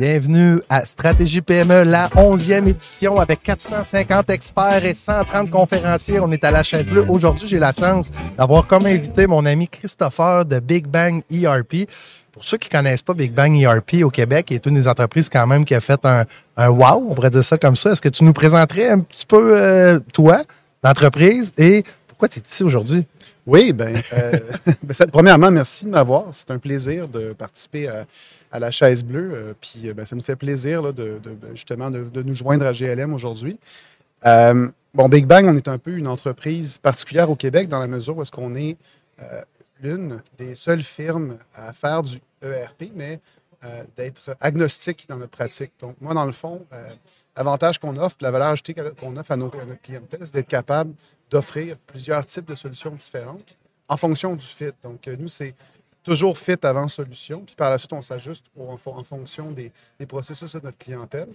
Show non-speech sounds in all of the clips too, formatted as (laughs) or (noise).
Bienvenue à Stratégie PME, la 11e édition avec 450 experts et 130 conférenciers. On est à la chaise bleue. Aujourd'hui, j'ai la chance d'avoir comme invité mon ami Christopher de Big Bang ERP. Pour ceux qui ne connaissent pas Big Bang ERP au Québec, il est une des entreprises quand même qui a fait un, un wow, on pourrait dire ça comme ça. Est-ce que tu nous présenterais un petit peu euh, toi, l'entreprise et pourquoi tu es ici aujourd'hui? Oui, bien, euh, (laughs) ben, premièrement, merci de m'avoir. C'est un plaisir de participer à, la chaise bleue. euh, puis euh, ben, ça nous fait plaisir de, ben, justement de, nous joindre à GLM aujourd'hui. Bon, Big Bang, on est un peu une entreprise particulière au Québec dans la mesure où est-ce qu'on est l'une des seules firmes à faire du ERP, mais d'être agnostique dans notre pratique. Donc, moi, dans le fond, l'avantage qu'on offre, la valeur ajoutée qu'on offre à, notre clientèle, c'est d'être capable d'offrir plusieurs types de solutions différentes en fonction du fit. Donc, euh, nous, c'est toujours fit avant solution, puis par la suite, on s'ajuste en, fon- en fonction des, processus de notre clientèle.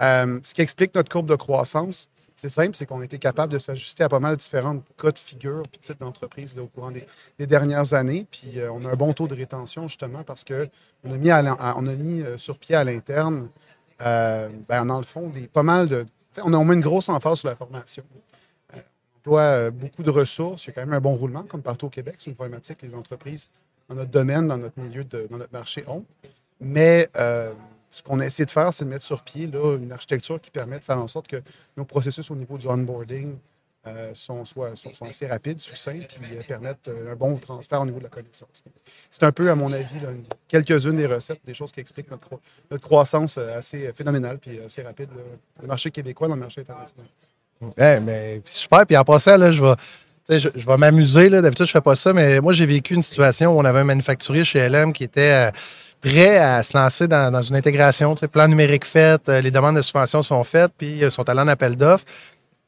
Euh, ce qui explique notre courbe de croissance, c'est simple, c'est qu'on a été capable de s'ajuster à pas mal différents cas de figure puis types d'entreprises au courant des, dernières années. Puis euh, on a un bon taux de rétention justement parce qu'on a mis, a mis sur pied à l'interne, euh, ben, dans le fond, pas mal de. on a au moins une grosse emphase sur la formation. Euh, on emploie euh, beaucoup de ressources. Il y a quand même un bon roulement, comme partout au Québec. C'est une problématique que les entreprises dans notre domaine, dans notre milieu, dans notre marché ont. Mais ce qu'on a essayé de faire, c'est de mettre sur pied là, une architecture qui permet de faire en sorte que nos processus au niveau du onboarding euh, sont, soient- assez rapides, succincts, puis euh, permettent euh, un bon transfert au niveau de la connaissance. C'est un peu, à mon avis, quelques-unes des recettes, des choses qui expliquent notre, cro- notre croissance euh, assez phénoménale puis assez rapide, là, le marché québécois dans le marché international. Eh, mais super. Puis en passant, je vais, je, vais m'amuser. D'habitude, je fais pas ça, mais moi, j'ai vécu une situation où on avait un manufacturier chez LM qui était prêt à se lancer dans, dans une intégration. Plan numérique fait, les demandes de subvention sont faites, puis ils sont allés en appel d'offres.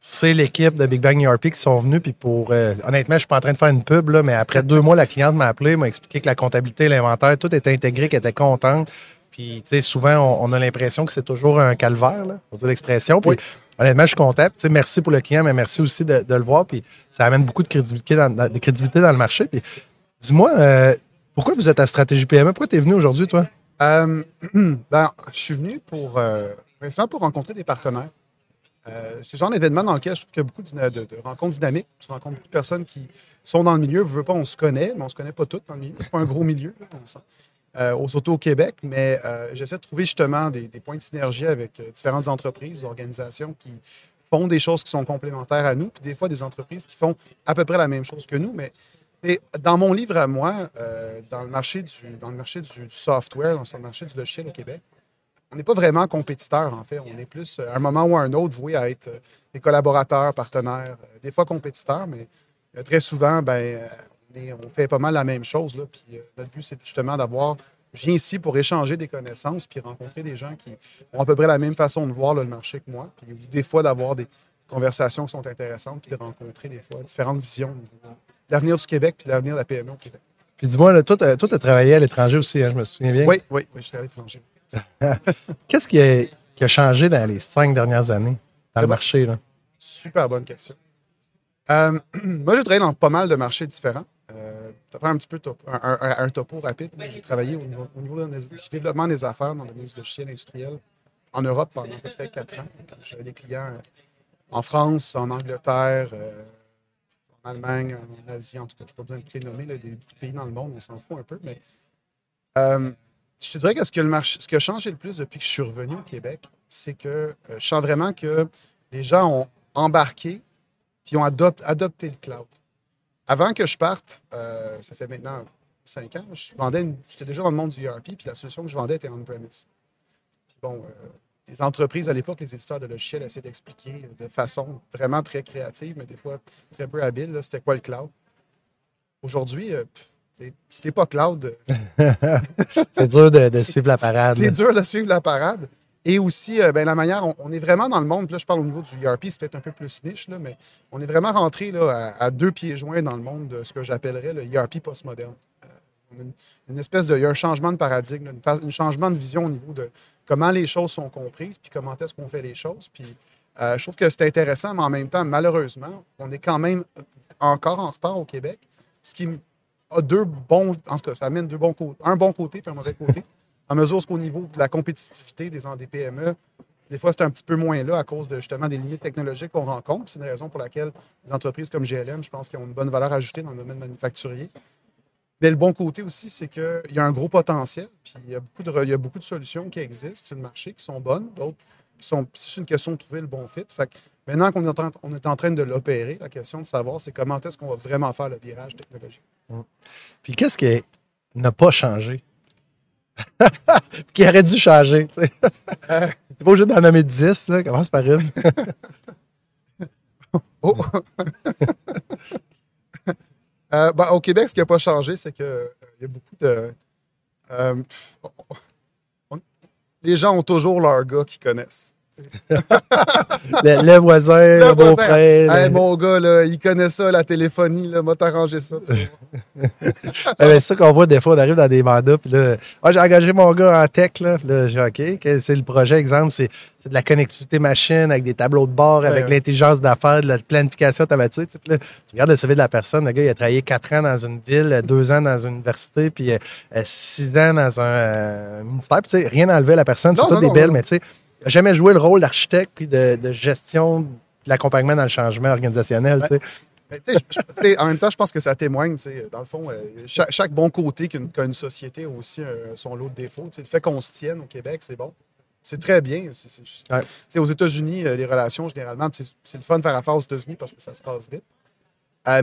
C'est l'équipe de Big Bang ERP qui sont venus. Puis pour. euh, honnêtement, je suis pas en train de faire une pub, là, mais après deux mois, la cliente m'a appelé, m'a expliqué que la comptabilité, l'inventaire, tout était intégré, qu'elle était contente. Puis, tu sais, souvent, on, on a l'impression que c'est toujours un calvaire, là, pour dire l'expression. Puis, Oui. honnêtement, je suis content. Puis, tu sais, merci pour le client, mais merci aussi de, de le voir. Puis, ça amène beaucoup de crédibilité dans, dans- de crédibilité dans le marché. Puis, dis-moi, euh, pourquoi vous êtes à Stratégie PME? Pourquoi tu es venu aujourd'hui, toi? Euh, (clears throat) ben, je suis venu pour, principalement pour rencontrer des partenaires. Euh, c'est le genre d'événement dans lequel je trouve qu'il y a beaucoup de, rencontres dynamiques. Tu rencontres beaucoup de personnes qui sont dans le milieu. Veux pas, on se connaît, mais on se connaît pas toutes dans le milieu. C'est pas un gros milieu, là. Euh, surtout au Québec, mais euh, j'essaie de trouver justement des, points de synergie avec euh, différentes entreprises, organisations qui font des choses qui sont complémentaires à nous, puis des fois des entreprises qui font à peu près la même chose que nous, mais dans mon livre à moi, dans le marché, du, dans le marché du software, dans le marché du logiciel au Québec, on n'est pas vraiment compétiteurs, en fait. On est plus, euh, à un moment ou à un autre, voué à être euh, des collaborateurs, partenaires, euh, des fois compétiteurs, mais très souvent, ben, on, est- on fait pas mal la même chose. Là, puis euh, notre but, c'est justement d'avoir. Je viens ici pour échanger des connaissances puis rencontrer des gens qui ont à peu près la même façon de voir là, le marché que moi. Puis des fois, d'avoir des conversations qui sont intéressantes puis de rencontrer des fois différentes visions de l'avenir du Québec puis de l'avenir de la PME au Québec. Puis, dis-moi, là, toi, tu as travaillé à l'étranger aussi, hein, je me souviens bien. Oui, oui, oui, je suis à l'étranger. Qu'est-ce qui a, qui a changé dans les cinq dernières années dans le bon. marché? Là? Super bonne question. Euh, (clears throat) moi, j'ai travaillé dans pas mal de marchés différents. Euh, prend un petit peu top- un, un- un topo rapide. J'ai travaillé au niveau, au niveau des- du développement des affaires dans le domaine du logiciel industriel en Europe pendant à peu près quatre ans. J'avais des clients euh, en France, en Angleterre, euh, en Allemagne, en Asie, en tout cas. Je n'ai pas besoin de les nommer, là, des pays dans le monde, on s'en fout un peu. Mais euh, je te dirais que ce, que le marché, ce qui a changé le plus depuis que je suis revenu au Québec, c'est que euh, je sens vraiment que les gens ont embarqué puis ont adop- adopté le cloud. Avant que je parte, euh, ça fait maintenant cinq ans, je vendais j'étais déjà dans le monde du ERP, puis la solution que je vendais était on-premise. Bon, euh, les entreprises à l'époque, les éditeurs de logiciels essayaient d'expliquer de façon vraiment très créative, mais des fois très peu habile, c'était quoi le cloud. Aujourd'hui, si t'es pas cloud, (laughs) C'est dur de, de suivre la parade. c'est dur de suivre la parade. Et aussi, euh, ben, la manière, on, on est vraiment dans le monde, puis là je parle au niveau du ERP, c'est peut-être un peu plus niche, là, mais on est vraiment rentré là, à, à deux pieds joints dans le monde de ce que j'appellerais le ERP postmoderne. Euh, une, une espèce de, il y a un changement de paradigme, là, une changement de vision au niveau de comment les choses sont comprises, puis comment est-ce qu'on fait les choses. Puis euh, je trouve que c'est intéressant, mais en même temps, malheureusement, on est quand même encore en retard au Québec, ce qui a deux bons, en tout cas, ça amène deux bons côtés, un bon côté puis un mauvais côté. en mesure qu'au niveau de la compétitivité des, des PME, des fois, c'est un petit peu moins là à cause de justement des limites technologiques qu'on rencontre. C'est une raison pour laquelle les entreprises comme GLM, je pense, qu'ils ont une bonne valeur ajoutée dans le domaine manufacturier. Mais le bon côté aussi, c'est qu'il y a un gros potentiel, puis il y a beaucoup de, il y a beaucoup de solutions qui existent sur le marché qui sont bonnes, d'autres qui sont. C'est une question de trouver le bon fit. Maintenant qu'on est en train de l'opérer, la question de savoir, c'est comment est-ce qu'on va vraiment faire le virage technologique. Puis qu'est-ce qui n'a pas changé? (laughs) qui aurait dû changer. Tu n'es (laughs) pas obligé d'en nommer 10, là. commence par une. (laughs) oh. euh, ben, au Québec, ce qui n'a pas changé, c'est qu'il euh, y a beaucoup de. Euh, les gens ont toujours leur gars qu'ils connaissent (laughs) le, voisin, le, beau-frère. mon gars, là, il connaît ça, la téléphonie. Là, m'a t'arrangé ça. (laughs) c'est ça qu'on voit des fois. On arrive dans des mandats. Puis là, ah, j'ai engagé mon gars en tech. Là, là j'ai OK. C'est le projet, exemple, c'est de la connectivité machine avec des tableaux de bord, avec l'intelligence d'affaires, de la planification automatique. Là, tu regardes le CV de la personne. Le gars, il a travaillé quatre ans dans une ville, deux ans dans une université, puis euh, six ans dans un euh, ministère. Puis, rien à enlever à la personne. C'est pas des belles, mais tu sais jamais joué le rôle d'architecte puis de, gestion de l'accompagnement dans le changement organisationnel. en même temps, je pense que ça témoigne, dans le fond, euh, chaque, bon côté qu'une société a aussi euh, son lot de défauts. Le fait qu'on se tienne au Québec, c'est bon. C'est très bien. Aux États-Unis, euh, les relations, généralement, c'est le fun de faire affaire aux États-Unis parce que ça se passe vite.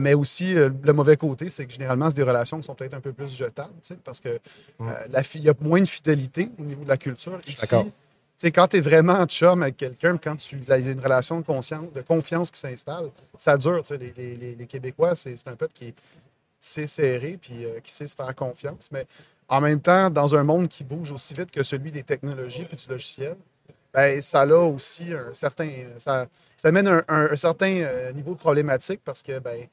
mais aussi, le mauvais côté, c'est que généralement, c'est des relations qui sont peut-être un peu plus jetables, parce qu'il mm. y a moins de fidélité au niveau de la culture. Ici, sais, quand tu es vraiment chum avec quelqu'un, quand tu as une relation de, de confiance qui s'installe, ça dure. Les, les, les, Québécois, c'est un peuple qui sait serrer puis euh, qui sait se faire confiance. Mais en même temps, dans un monde qui bouge aussi vite que celui des technologies puis du logiciel, ben, ça a aussi un certain. Ça, ça amène un, un, certain euh, niveau de problématique parce que ben,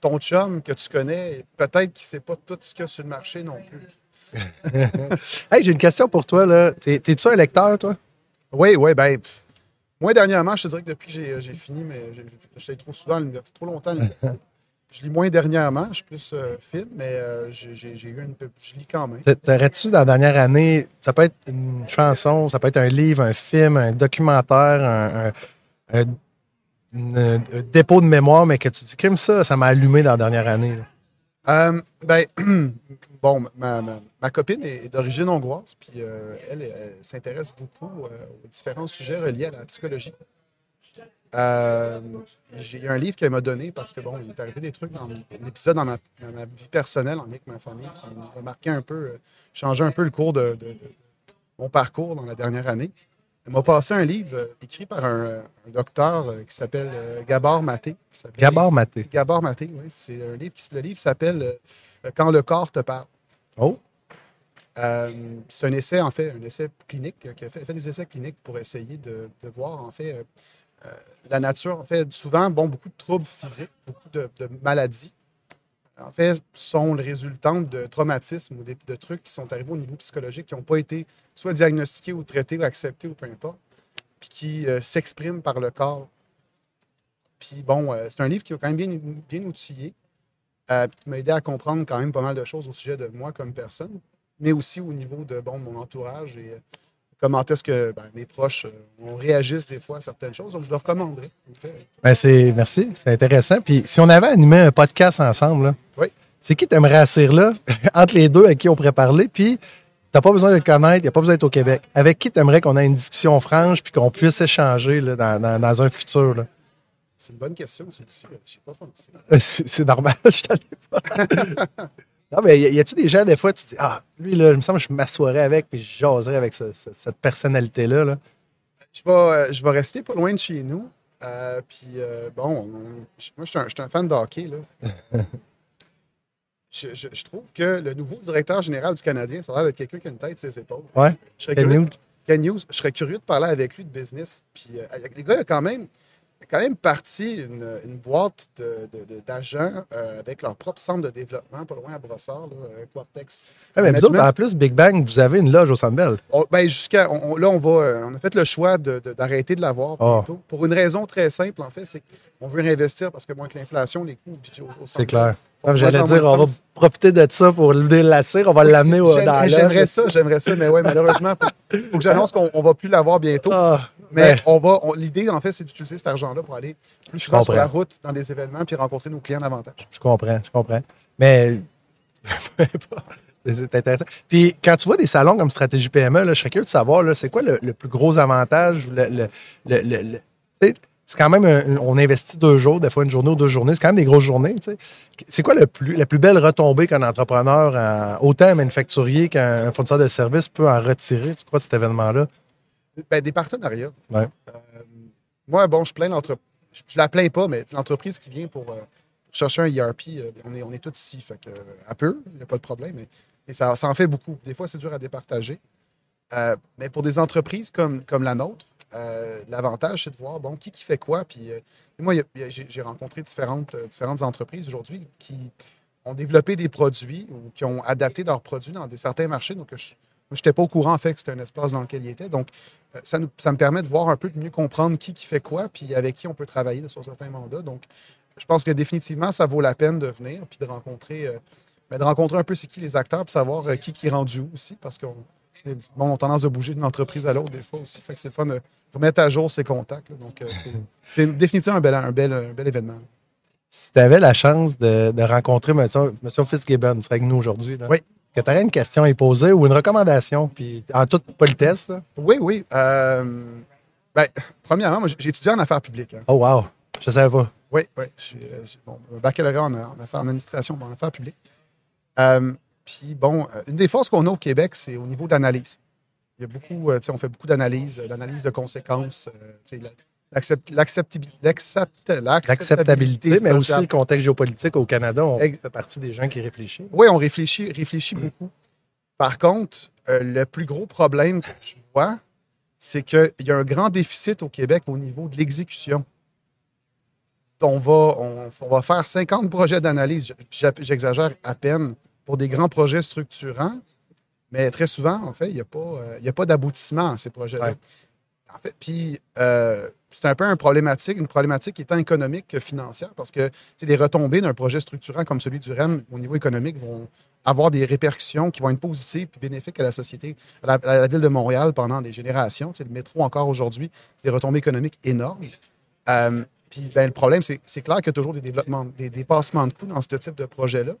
ton chum que tu connais, peut-être qu'il ne sait pas tout ce qu'il y a sur le marché non plus. (laughs) hey, j'ai une question pour toi. Là. T'es-tu un lecteur, toi? Oui, oui. Ben, moi, dernièrement, je te dirais que depuis que j'ai fini, mais j'étais trop souvent à l'université, trop longtemps à l'université. (laughs) Je lis moins dernièrement, je suis plus euh, film, mais euh, j'ai eu une. Je lis quand même. T'aurais-tu, dans la dernière année, ça peut être une chanson, ça peut être un livre, un film, un documentaire, un, dépôt de mémoire, mais que tu dis, comme ça, ça m'a allumé dans la dernière année? Euh, ben, (clears throat) bon, ma, copine est, d'origine hongroise, puis euh, elle, s'intéresse beaucoup euh, aux différents sujets reliés à la psychologie. Euh, j'ai un livre qu'elle m'a donné parce que, bon, il est arrivé des trucs dans l'épisode dans, ma, vie personnelle avec ma famille qui m'a marqué un peu, changé un peu le cours de, mon parcours dans la dernière année. Elle m'a passé un livre écrit par un, docteur qui s'appelle Gabor Maté. Gabor Maté. Gabor Maté, oui. C'est un livre qui, le livre s'appelle Quand le corps te parle. Oh! Euh, c'est un essai, en fait, un essai clinique, qui a fait, des essais cliniques pour essayer de, voir, en fait, euh, euh, la nature, en fait, souvent, bon, beaucoup de troubles physiques, beaucoup de, maladies, en fait, sont le résultat de traumatismes ou de, trucs qui sont arrivés au niveau psychologique, qui n'ont pas été soit diagnostiqués ou traités ou acceptés ou peu importe, puis qui s'expriment par le corps. Puis bon, c'est un livre qui est quand même bien, bien outillé, qui m'a aidé à comprendre quand même pas mal de choses au sujet de moi comme personne mais aussi au niveau de bon, mon entourage et euh, comment est-ce que ben, mes proches euh, réagissent des fois à certaines choses. Donc, je leur recommanderais. Ben, c'est, merci, c'est intéressant. Puis, si on avait animé un podcast ensemble, c'est qui t'aimerais assurer là, (laughs) entre les deux, avec qui on pourrait parler, puis t'as pas besoin de le connaître, il n'y a pas besoin d'être au Québec. Avec qui t'aimerais qu'on ait une discussion franche, puis qu'on puisse échanger là, dans, dans, un futur? Là? C'est une bonne question, celui-ci. Je pas pensé. (laughs) C'est, normal, je t'en ai pas. (laughs) Non, mais y a-tu des gens, des fois, tu te dis, ah, lui, là, il me semble que je m'assoirais avec puis je jaserais avec cette personnalité-là. Là? Je, vais, euh, je vais rester pas loin de chez nous. Euh, puis, euh, bon, moi, je suis, un, fan de hockey. Là. (laughs) je, trouve que le nouveau directeur général du Canadien, ça a l'air d'être quelqu'un qui a une tête ses épaules. Ouais. Ken News. Je serais curieux de parler avec lui de business. Puis, les gars, il a quand même quand même parti une, boîte d'agents euh, avec leur propre centre de développement, pas loin à Brossard, là, Quartex. Ah, mais vous en plus, Big Bang, vous avez une loge au Centre ben, jusqu'à, là, on va, euh, on a fait le choix d'arrêter de, l'avoir ah. Pour une raison très simple, en fait, c'est qu'on veut réinvestir parce que moins que l'inflation, les coûts au, C'est clair. J'allais dire, on va profiter de ça pour le délasser, on va l'amener dans J'aimerais ça, j'aimerais ça, mais ouais, malheureusement, il faut que j'annonce qu'on ne va plus l'avoir bientôt. Ah, mais on va, l'idée, en fait, c'est d'utiliser cet argent-là pour aller plus souvent sur la route, dans des événements, puis rencontrer nos clients davantage. Je comprends, je comprends. Mais (laughs) c'est intéressant. Puis quand tu vois des salons comme Stratégie PME, là, je serais curieux de savoir, c'est quoi le, plus gros avantage, le, le c'est quand même, on investit deux jours, des fois une journée ou deux journées. C'est quand même des grosses journées. C'est quoi le plus, la plus belle retombée qu'un entrepreneur, autant un manufacturier qu'un fournisseur de services peut en retirer, tu crois, de cet événement-là? Ben, des partenariats. Euh, moi, bon, je plains l'entreprise. Je, la plains pas, mais l'entreprise qui vient pour, euh, chercher un ERP, euh, on est, on est tous ici. Fait que, à peu, il n'y a pas de problème. Mais, ça, ça, en fait beaucoup. Des fois, c'est dur à départager. mais pour des entreprises comme, comme la nôtre, l'avantage, c'est de voir, bon, qui, qui fait quoi. Puis, moi, j'ai rencontré différentes, différentes entreprises aujourd'hui qui ont développé des produits ou qui ont adapté leurs produits dans des, certains marchés. Donc, je n'étais pas au courant, en fait, que c'était un espace dans lequel ils étaient. Donc, ça, ça, me permet de voir un peu, de mieux comprendre qui, qui fait quoi, puis avec qui on peut travailler sur certains mandats. Donc, je pense que définitivement, ça vaut la peine de venir, puis de rencontrer, mais de rencontrer un peu c'est qui les acteurs, puis savoir qui qui est rendu où aussi, parce qu'on bon, on a tendance à bouger d'une entreprise à l'autre des fois aussi. Fait que c'est le fun de remettre à jour ses contacts. Donc, euh, c'est définitivement un bel, un bel, un bel événement. Si tu avais la chance de, rencontrer M. Fitzgibbon, serait avec nous aujourd'hui. Oui. Est-ce que tu aurais une question à lui poser ou une recommandation, puis en toute politesse? Oui, oui. Euh, ben, premièrement, moi, j'ai étudié en affaires publiques. Hein. Oh, wow. Je ne savais pas. Oui, oui. J'ai euh, bon, baccalauréat en, en, affaires, en administration, en affaires publiques. Euh, puis bon, une des forces qu'on a au Québec, c'est au niveau de l'analyse. Il y a beaucoup, euh, on fait beaucoup d'analyse, d'analyse de conséquences, l'acceptabilité, mais aussi le contexte géopolitique au Canada. On fait partie des gens qui réfléchissent. Oui, on réfléchit, réfléchit beaucoup. Par contre, le plus gros problème que je vois, c'est qu'il y a un grand déficit au Québec au niveau de l'exécution. On va, on va faire 50 projets d'analyse, j'exagère à peine, pour des grands projets structurants, mais très souvent, en fait, il n'y a pas, euh, pas d'aboutissement à ces projets-là. En fait, puis euh, c'est un peu un problématique, une problématique étant économique que financière, parce que les retombées d'un projet structurant comme celui du REM au niveau économique vont avoir des répercussions qui vont être positives et bénéfiques à la société, à la, ville de Montréal pendant des générations. le métro, encore aujourd'hui, c'est des retombées économiques énormes. Euh, puis ben, le problème, c'est clair qu'il y a toujours des développements, des dépassements de coûts dans ce type de projet-là.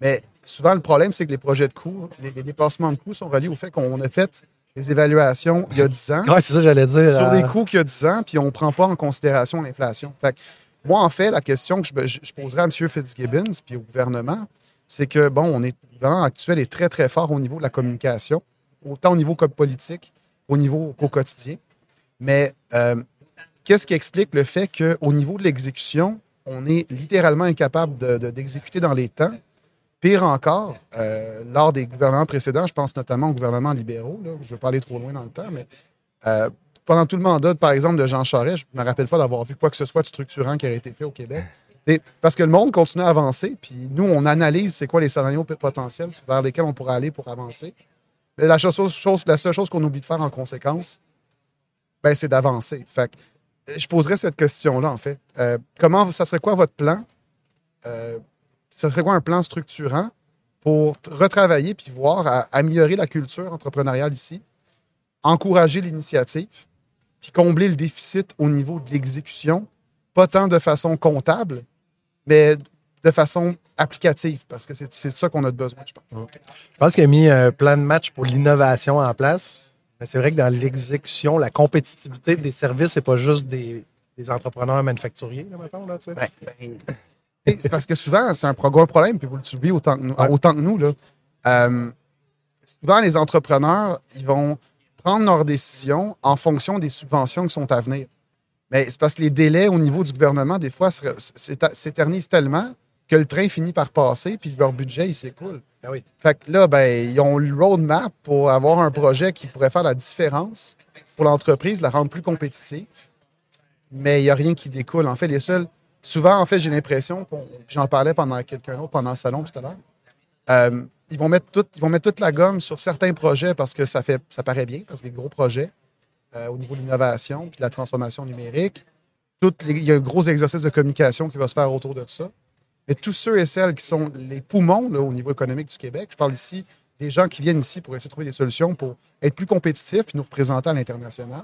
Mais souvent, le problème, c'est que les projets de coûts, les, dépassements de coûts sont reliés au fait qu'on a fait des évaluations il y a 10 ans. Oui, c'est ça, j'allais dire. Sur des euh, coûts qu'il y a 10 ans, puis on ne prend pas en considération l'inflation. Fait moi, en fait, la question que je, poserais à M. Fitzgibbons puis au gouvernement, c'est que, bon, on est, le gouvernement actuel est très, très fort au niveau de la communication, autant au niveau politique, au niveau au quotidien. Mais euh, qu'est-ce qui explique le fait qu'au niveau de l'exécution, on est littéralement incapable d'exécuter dans les temps? Pire encore, euh, lors des gouvernements précédents, je pense notamment aux gouvernements libéraux, je ne veux pas aller trop loin dans le temps, mais euh, pendant tout le mandat, par exemple, de Jean Charest, je ne me rappelle pas d'avoir vu quoi que ce soit de structurant qui aurait été fait au Québec. parce que le monde continue à avancer, puis nous, on analyse c'est quoi les scénarios potentiels vers lesquels on pourrait aller pour avancer. Mais la, chose, la seule chose qu'on oublie de faire en conséquence, ben, c'est d'avancer. Fait je poserais cette question-là, en fait. Euh, comment, ça serait quoi votre plan? Ce serait quoi un plan structurant pour retravailler puis voir à améliorer la culture entrepreneuriale ici, encourager l'initiative, puis combler le déficit au niveau de l'exécution, pas tant de façon comptable, mais de façon applicative, parce que c'est de ça qu'on a besoin, je pense. Je pense qu'il a mis un plan de match pour l'innovation en place. C'est vrai que dans l'exécution, la compétitivité des services, c'est pas juste des, entrepreneurs manufacturiers, là, mettons, là, tu sais. Ben, ben, c'est parce que souvent, c'est un gros problème, puis vous le subissez autant que nous. Autant que nous là. Euh, souvent, les entrepreneurs, ils vont prendre leurs décisions en fonction des subventions qui sont à venir. Mais c'est parce que les délais au niveau du gouvernement, des fois, s'éternisent tellement que le train finit par passer, puis leur budget, il s'écoule. Ah oui. Fait que là, ben, ils ont le roadmap pour avoir un projet qui pourrait faire la différence pour l'entreprise, la rendre plus compétitive. Mais il n'y a rien qui découle. En fait, les seuls Souvent, en fait, j'ai l'impression, j'en parlais pendant quelqu'un d'autre, pendant le salon tout à l'heure, euh, ils, vont mettre toute la gomme sur certains projets parce que ça, fait, ça paraît bien, parce que des gros projets euh, au niveau de l'innovation puis de la transformation numérique. il y a un gros exercice de communication qui va se faire autour de ça. mais tous ceux et celles qui sont les poumons au niveau économique du Québec. Je parle ici des gens qui viennent ici pour essayer de trouver des solutions pour être plus compétitifs et nous représenter à l'international.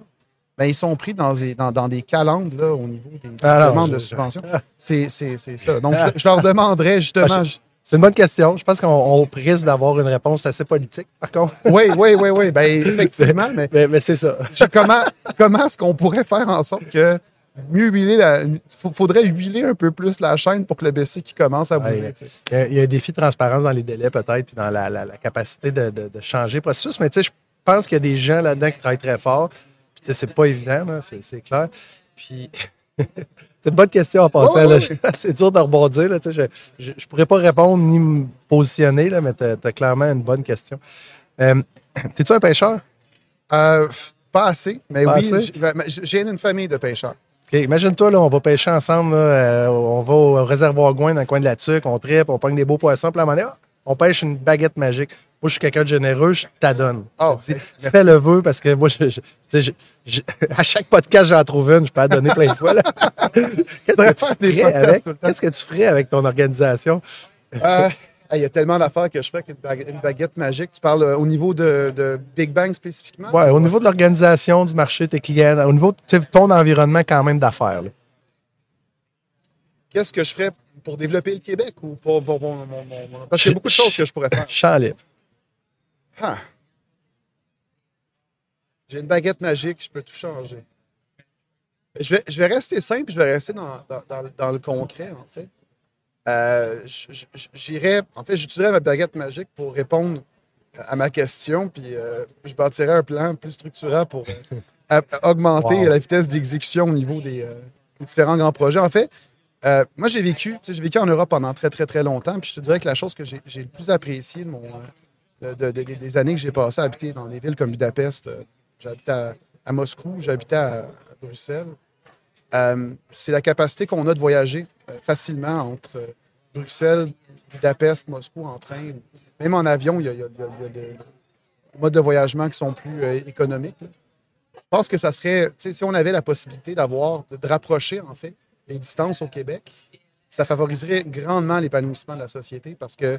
Ben, ils sont pris dans des, dans, dans des calendes là, au niveau des Alors, demandes je- de subventions. C'est ça. Donc, je, je leur demanderais justement. Ah, C'est une bonne question. Je pense qu'on on risque d'avoir une réponse assez politique, par contre. (laughs) Oui, oui, oui, oui. Ben, (laughs) effectivement, mais Mais, mais c'est ça. comment, comment est-ce qu'on pourrait faire en sorte que mieux huiler la. faudrait huiler un peu plus la chaîne pour que le BC qui commence à bouger. Ouais. Il y, a, il y a un défi de transparence dans les délais, peut-être, puis dans la, la- la capacité de, de- de changer le processus. Mais tu sais, je pense qu'il y a des gens là-dedans qui travaillent très fort. Sais, c'est pas évident, c'est, clair. Puis. (laughs) C'est une bonne question en passant. C'est (laughs) dur de rebondir. Là, je ne pourrais pas répondre ni me positionner, là, mais tu as, clairement une bonne question. Euh, (clears throat) T'es-tu un pêcheur? Euh, pas assez, mais Pas oui, ben, j'ai une famille de pêcheurs. Imagine-toi, là, on va pêcher ensemble. là, euh, on va au réservoir Gouin dans le coin de la tuque, on tripe, on pogne des beaux poissons. Puis à un moment donné, on pêche une baguette magique. Moi, je suis quelqu'un de généreux, je t'adonne. Oh, Je dis, Fais le vœu parce que moi, je- je- je- à chaque podcast, j'en trouve une. Je peux la donner plein de fois. (laughs) Qu'est-ce que tu ferais avec? Qu'est-ce que tu ferais avec ton organisation? Euh, Il y a tellement d'affaires que je fais qu'une baguette, une baguette magique. Tu parles euh, au niveau de, de Big Bang spécifiquement? Ouais, au niveau de l'organisation, du marché, tes clients, au niveau de ton environnement quand même d'affaires. Qu'est-ce que je ferais pour développer le Québec ou pour, pour mon- mon- Parce qu'il y a beaucoup de choses que je pourrais faire. Champ libre. Ah. J'ai une baguette magique, je peux tout changer. Je vais, je vais rester simple, je vais rester dans, dans- dans le- dans le concret, en fait. Euh, j- j- J'irais, en fait, j'utiliserais ma baguette magique pour répondre à ma question, puis euh, je bâtirais un plan plus structurant pour euh, augmenter Wow. la vitesse d'exécution au niveau des, euh, des différents grands projets. En fait, euh, moi, j'ai vécu, tu sais, j'ai vécu en Europe pendant très, très, très longtemps, puis je te dirais que la chose que j'ai le plus appréciée de mon, euh, de- de- de- des années que j'ai passées à habiter dans des villes comme Budapest, euh, j'habitais à, Moscou, j'habitais à, Bruxelles, euh, c'est la capacité qu'on a de voyager euh, facilement entre Bruxelles, Budapest, Moscou en train. Même en avion, il y a, des modes de voyagement qui sont plus économiques. Je pense que ça serait, si on avait la possibilité d'avoir, de, de rapprocher en fait les distances au Québec, ça favoriserait grandement l'épanouissement de la société parce que,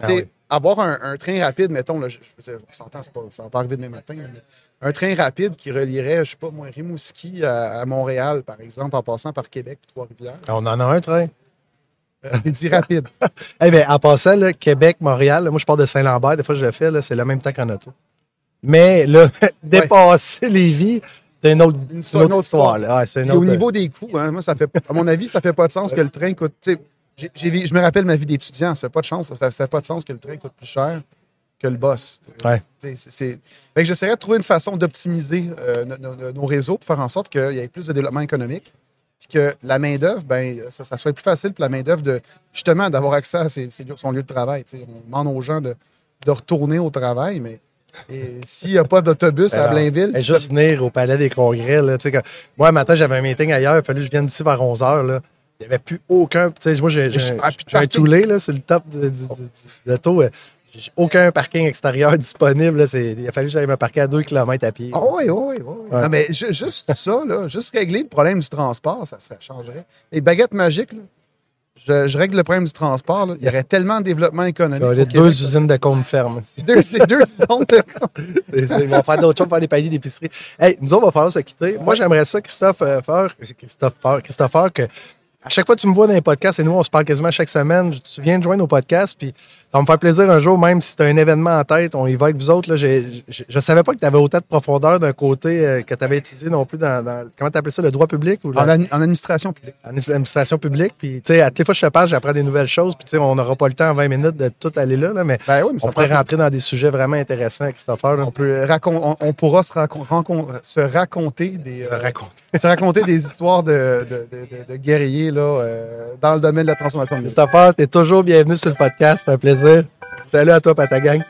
Ah oui. avoir un, un train rapide, mettons, là, je, je on s'entend, pas- ça va pas arriver demain matin, mais un train rapide qui relierait, je sais pas moi, Rimouski à, à Montréal, par exemple, en passant par Québec puis Trois-Rivières. On en a un train. Il dit rapide. (laughs) Eh bien, en passant, là, Québec, Montréal, là, moi, je pars de Saint-Lambert. Des fois, je le fais, c'est le même temps qu'en auto. Mais là, (laughs) dépasser les vies, c'est une autre, Une une histoire- autre une autre histoire. là. Ouais, une au niveau des coûts, hein, moi, ça fait, à mon avis, ça fait pas de sens (laughs) que le train coûte. Je me rappelle ma vie d'étudiant, ça fait pas de chance, ça fait, pas de sens que le train coûte plus cher que le boss. Ouais. C'est- j'essaierais de trouver une façon d'optimiser euh, no- no- no- nos réseaux pour faire en sorte qu'il y ait plus de développement économique. Puis que la main-d'œuvre, ben, ça, ça soit plus facile pour la main-d'œuvre de justement d'avoir accès à ses- ses lieux- son lieu de travail. Tu sais, on demande aux gens de, de retourner au travail, mais et s'il n'y a pas d'autobus à Alors, Blainville, et juste venir au palais des congrès. Là, quand- moi, un matin, j'avais un meeting ailleurs. Il fallu que je vienne d'ici vers 11 h. Il n'y avait plus aucun. Tu sais, moi, j'ai, Ah, un toulé, là, c'est le top du, du, du- du loto. euh, J'ai aucun parking extérieur (laughs) disponible. Là, il a fallu que j'aille me parquer à 2 km à pied. Ah oui, oui, oui. Ouais. Non, mais ju- juste ça, là, juste régler le problème du transport, ça, ça changerait. Les baguettes magiques, là, je, je règle le problème du transport. là, il y aurait tellement de développement économique. Il y a au les Québec, (laughs) deux usines de cône ferme. Deux, c'est deux zones de- c'est- Ils vont faire d'autres choses, faire des paniers d'épicerie. Hey, nous autres, on va falloir se quitter. Moi, j'aimerais ça, Christophe, euh, faire, Christophe, faire- Christopher, que à chaque fois que tu me vois dans les podcasts, et nous, on se parle quasiment chaque semaine, tu viens de joindre nos podcasts, puis ça va me faire plaisir un jour, même si tu as un événement en tête, on y va avec vous autres. Là, je ne savais pas que tu avais autant de profondeur d'un côté euh, que tu avais étudié non plus dans, dans- comment tu appelles ça, le droit public ou la- en, ad- en administration publique. en administration publique. Puis, tu sais, à toutes les fois que je te parle, j'apprends des nouvelles choses, puis, tu sais, on n'aura pas le temps en 20 minutes de tout aller là, là, mais Ben oui, mais on pourrait rentrer dans des sujets vraiment intéressants, Christopher. là. on, peut racon- on, on pourra se, racon- rancon- se raconter des euh, raconter. se raconter des histoires de, de, de- de- de guerriers euh, dans le domaine de la transformation. Christopher, tu es toujours bienvenu sur le podcast. C'est un plaisir. Salut à toi, Patagang.